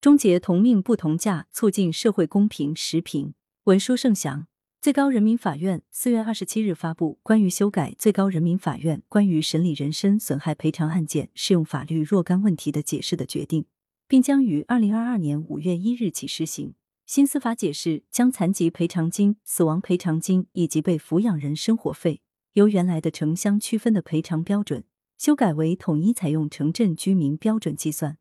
终结同命不同价，促进社会公平。时评文书盛祥。最高人民法院四月二十七日发布关于修改最高人民法院关于审理人身损害赔偿案件适用法律若干问题的解释的决定，并将于二零二二年五月一日起施行。新司法解释将残疾赔偿金、死亡赔偿金以及被抚养人生活费由原来的城乡区分的赔偿标准，修改为统一采用城镇居民标准计算。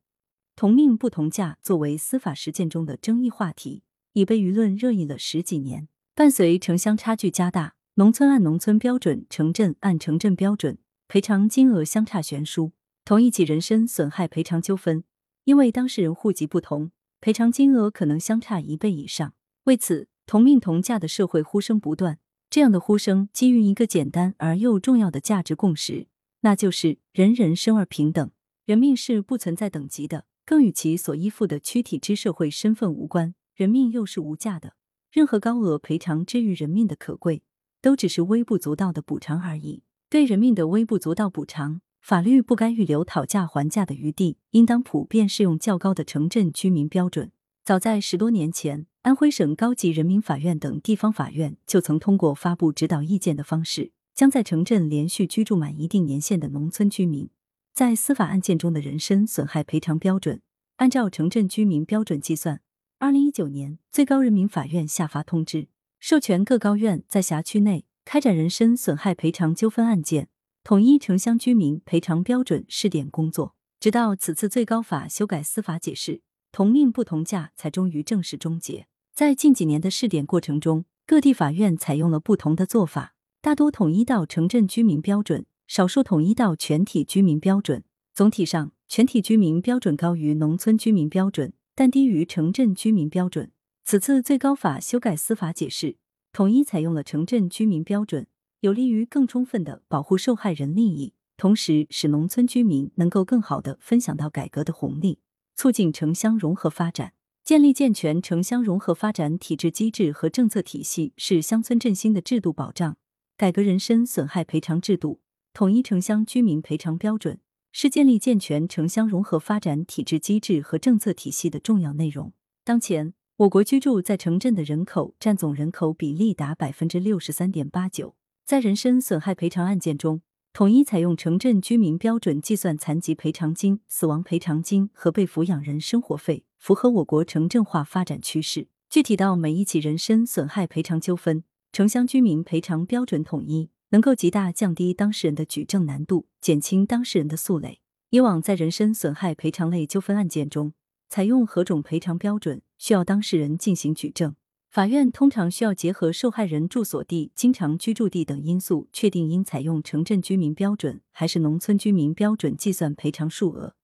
同命不同价作为司法实践中的争议话题，已被舆论热议了十几年。伴随城乡差距加大，农村按农村标准，城镇按城镇标准，赔偿金额相差悬殊。同一起人身损害赔偿纠纷，因为当事人户籍不同，赔偿金额可能相差一倍以上。为此，同命同价的社会呼声不断。这样的呼声基于一个简单而又重要的价值共识，那就是人人生而平等，人命是不存在等级的。更与其所依附的躯体之社会身份无关，人命又是无价的。任何高额赔偿之于人命的可贵，都只是微不足道的补偿而已。对人命的微不足道补偿，法律不该预留讨价还价的余地，应当普遍适用较高的城镇居民标准。早在十多年前，安徽省高级人民法院等地方法院就曾通过发布指导意见的方式，将在城镇连续居住满一定年限的农村居民。在司法案件中的人身损害赔偿标准，按照城镇居民标准计算。二零一九年，最高人民法院下发通知，授权各高院在辖区内开展人身损害赔偿纠纷案件统一城乡居民赔偿标准试点工作。直到此次最高法修改司法解释，同命不同价才终于正式终结。在近几年的试点过程中，各地法院采用了不同的做法，大多统一到城镇居民标准。少数统一到全体居民标准，总体上，全体居民标准高于农村居民标准，但低于城镇居民标准。此次最高法修改司法解释，统一采用了城镇居民标准，有利于更充分的保护受害人利益，同时使农村居民能够更好的分享到改革的红利，促进城乡融合发展。建立健全城乡融合发展体制机制和政策体系，是乡村振兴的制度保障。改革人身损害赔偿制度。统一城乡居民赔偿标准是建立健全城乡融合发展体制机制和政策体系的重要内容。当前，我国居住在城镇的人口占总人口比例达百分之六十三点八九。在人身损害赔偿案件中，统一采用城镇居民标准计算残疾赔偿金、死亡赔偿金和被抚养人生活费，符合我国城镇化发展趋势。具体到每一起人身损害赔偿纠纷，城乡居民赔偿标准统一。能够极大降低当事人的举证难度，减轻当事人的诉累。以往在人身损害赔偿类纠纷案件中，采用何种赔偿标准，需要当事人进行举证。法院通常需要结合受害人住所地、经常居住地等因素，确定应采用城镇居民标准还是农村居民标准计算赔偿数额。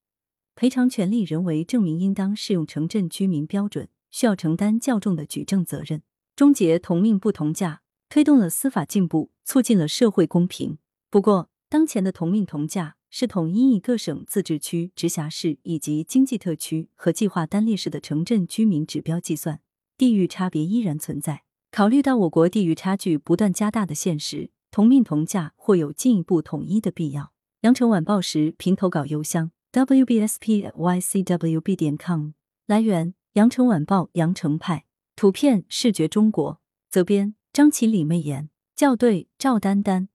赔偿权利人为证明应当适用城镇居民标准，需要承担较重的举证责任。终结同命不同价。推动了司法进步，促进了社会公平。不过，当前的同命同价是统一以各省、自治区、直辖市以及经济特区和计划单列市的城镇居民指标计算，地域差别依然存在。考虑到我国地域差距不断加大的现实，同命同价或有进一步统一的必要。羊城晚报时评投稿邮箱：wbspycwb 点 com。来源：羊城晚报羊城派。图片：视觉中国。责编。张起李媚妍校对赵丹丹。